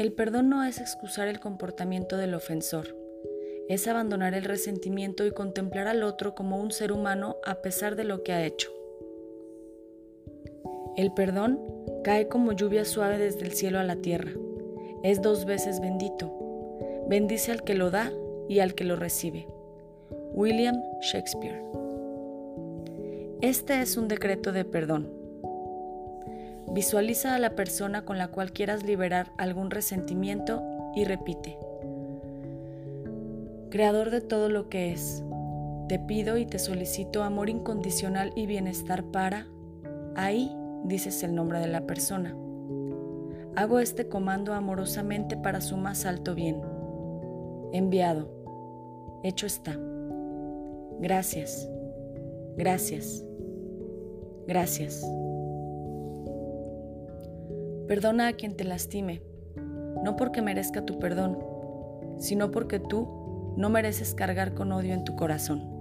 El perdón no es excusar el comportamiento del ofensor, es abandonar el resentimiento y contemplar al otro como un ser humano a pesar de lo que ha hecho. El perdón cae como lluvia suave desde el cielo a la tierra. Es dos veces bendito. Bendice al que lo da y al que lo recibe. William Shakespeare. Este es un decreto de perdón. Visualiza a la persona con la cual quieras liberar algún resentimiento y repite. Creador de todo lo que es, te pido y te solicito amor incondicional y bienestar para... Ahí dices el nombre de la persona. Hago este comando amorosamente para su más alto bien. Enviado. Hecho está. Gracias. Gracias. Gracias. Perdona a quien te lastime, no porque merezca tu perdón, sino porque tú no mereces cargar con odio en tu corazón.